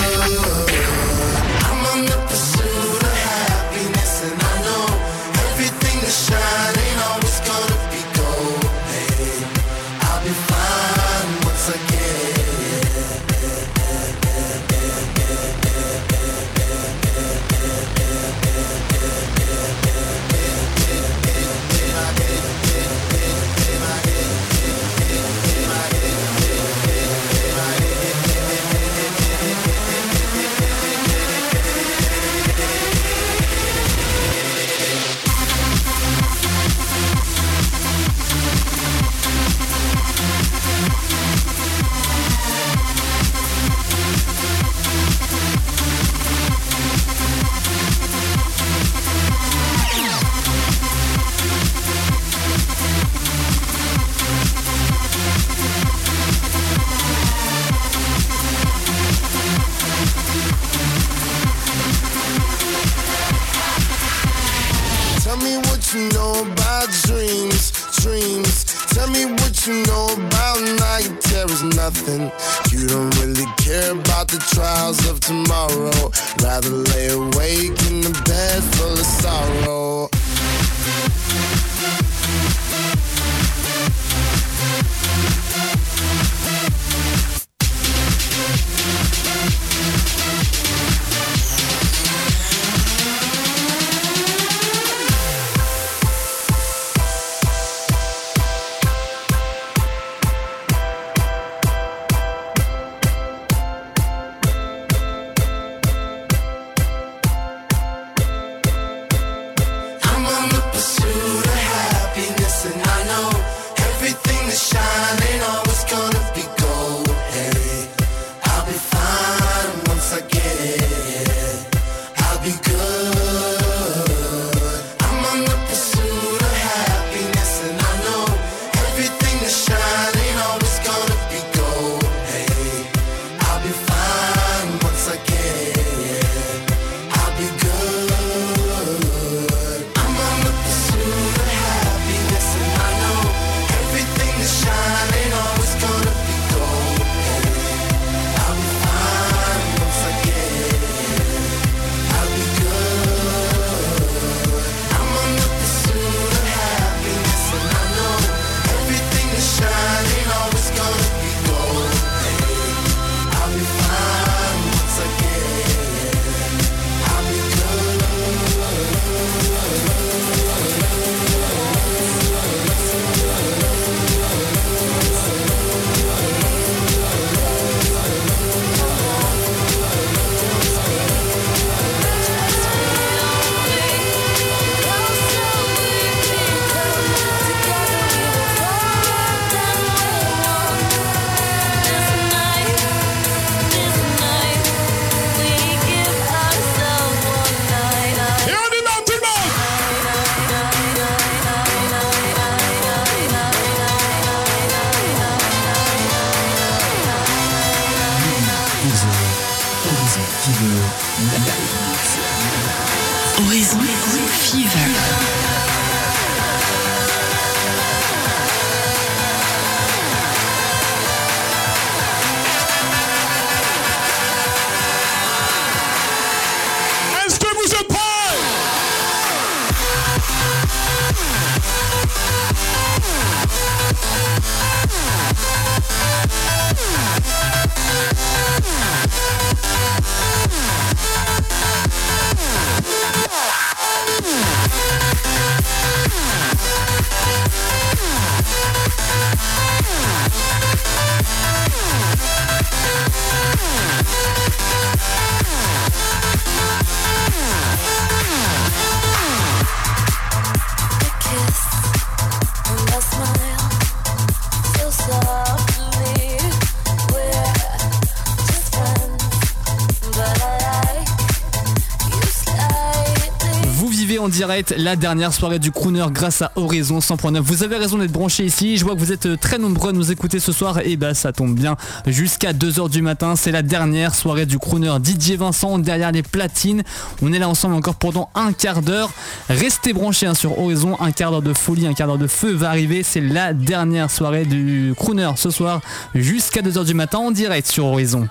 La dernière soirée du Crooner grâce à Horizon 100.9. Vous avez raison d'être branchés ici. Je vois que vous êtes euh, très nombreux à nous écouter ce soir. Et bah ça tombe bien. Jusqu'à 2h du matin, c'est la dernière soirée du Crooner. DJ Vincent derrière les platines. On est là ensemble encore pendant un quart d'heure. Restez branchés hein, sur Horizon. Un quart d'heure de folie, un quart d'heure de feu va arriver. C'est la dernière soirée du Crooner ce soir jusqu'à 2h du matin en direct sur Horizon.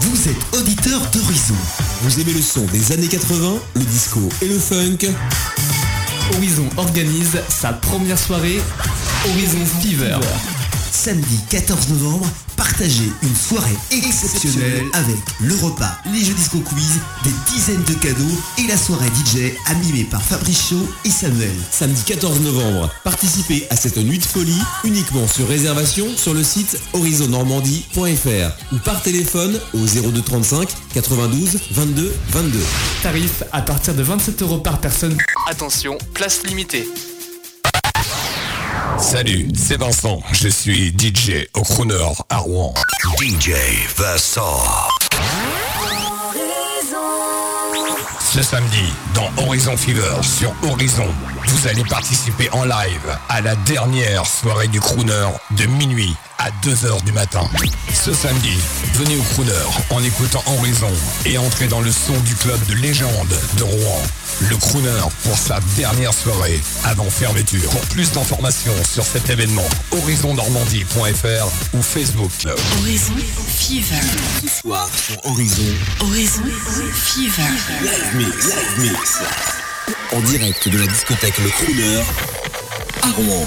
Vous êtes auditeur d'Horizon. Vous aimez le son des années 80, le disco et le funk Horizon organise sa première soirée Horizon Fever. Samedi 14 novembre, partagez une soirée exceptionnelle avec le repas, les jeux disco quiz, des dizaines de cadeaux et la soirée DJ animée par Fabrice Chaud et Samuel. Samedi 14 novembre, participez à cette nuit de folie uniquement sur réservation sur le site horizonnormandie.fr ou par téléphone au 02 35 92 22 22. Tarif à partir de 27 euros par personne. Attention, place limitée. Salut, c'est Vincent. Je suis DJ au Crooner à Rouen. DJ Vincent. Ce samedi, dans Horizon Fever sur Horizon, vous allez participer en live à la dernière soirée du Crooner de minuit à 2h du matin. Ce samedi, venez au Crooner en écoutant Horizon et entrez dans le son du club de légende de Rouen. Le Crooner pour sa dernière soirée avant fermeture. Pour plus d'informations sur cet événement, horizonnormandie.fr ou Facebook. Horizon Fever. Ce soir sur Horizon, Horizon Fever. Mix, mix. En direct de la discothèque Le Crooner à Rouen.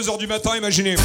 2h du matin, imaginez.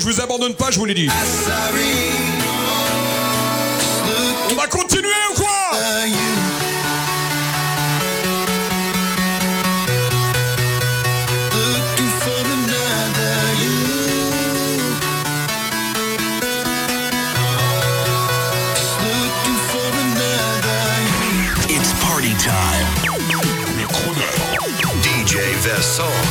je vous abandonne pas, je vous l'ai dit. On va continuer ou quoi It's party time. DJ Vessel.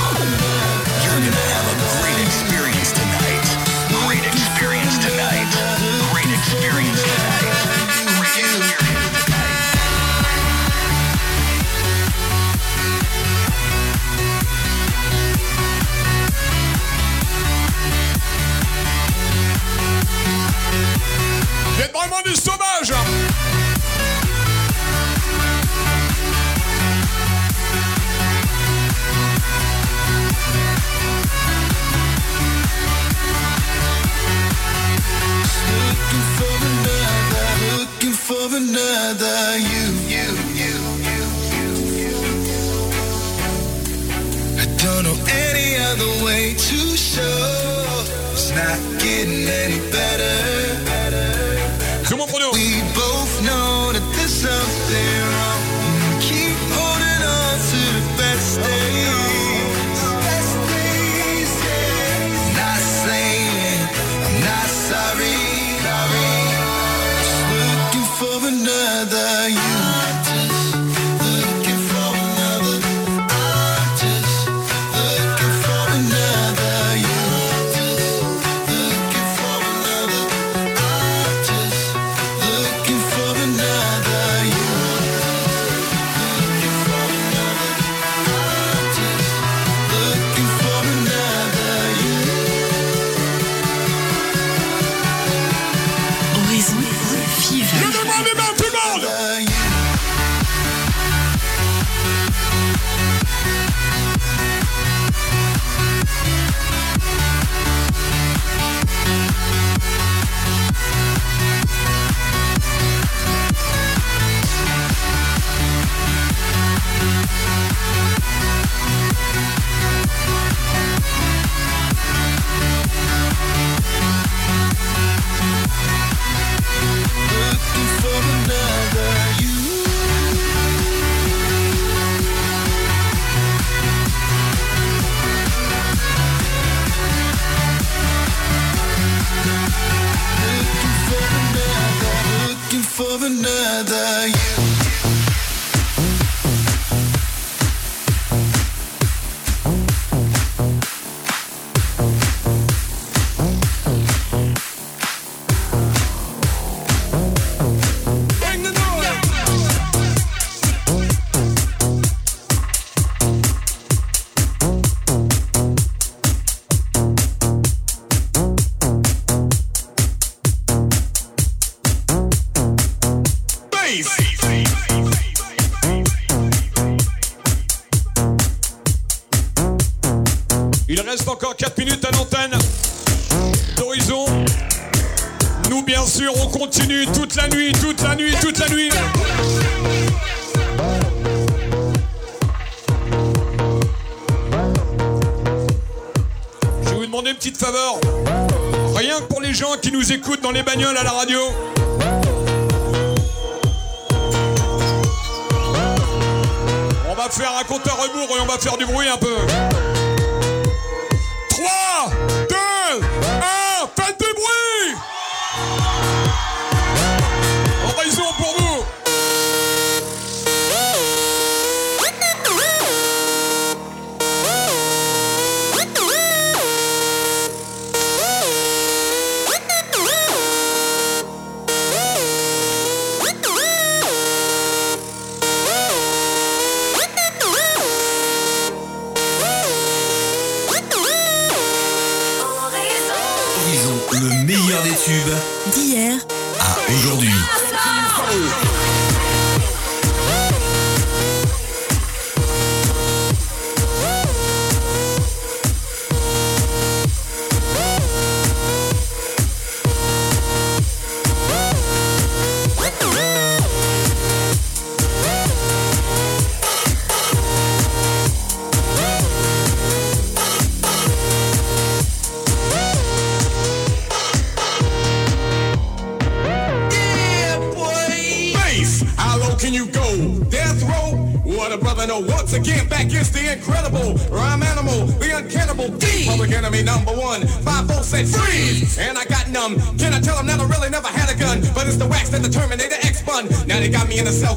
Les bagnoles à la radio.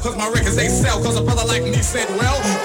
Cause my records they sell. Cause a brother like me said, well,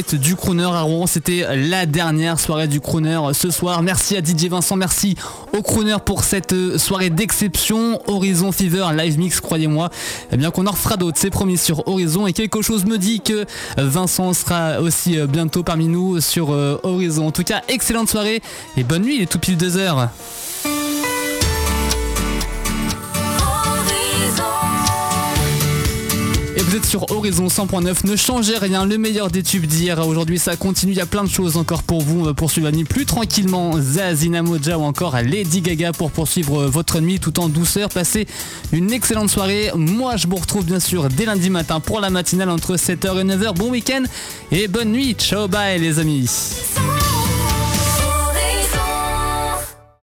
du Crooner à Rouen. C'était la dernière soirée du Crooner ce soir. Merci à DJ Vincent, merci au Crooner pour cette euh, soirée d'exception. Horizon Fever live mix, croyez-moi. Eh bien qu'on en refera d'autres, c'est promis sur Horizon. Et quelque chose me dit que Vincent sera aussi euh, bientôt parmi nous sur euh, Horizon. En tout cas, excellente soirée et bonne nuit, il est tout pile deux heures. Horizon 100.9, ne changez rien, le meilleur des tubes d'hier. Aujourd'hui ça continue, il y a plein de choses encore pour vous. On va poursuivre la nuit plus tranquillement. Zazina Moja ou encore Lady Gaga pour poursuivre votre nuit tout en douceur. Passez une excellente soirée. Moi je vous retrouve bien sûr dès lundi matin pour la matinale entre 7h et 9h. Bon week-end et bonne nuit. Ciao bye les amis.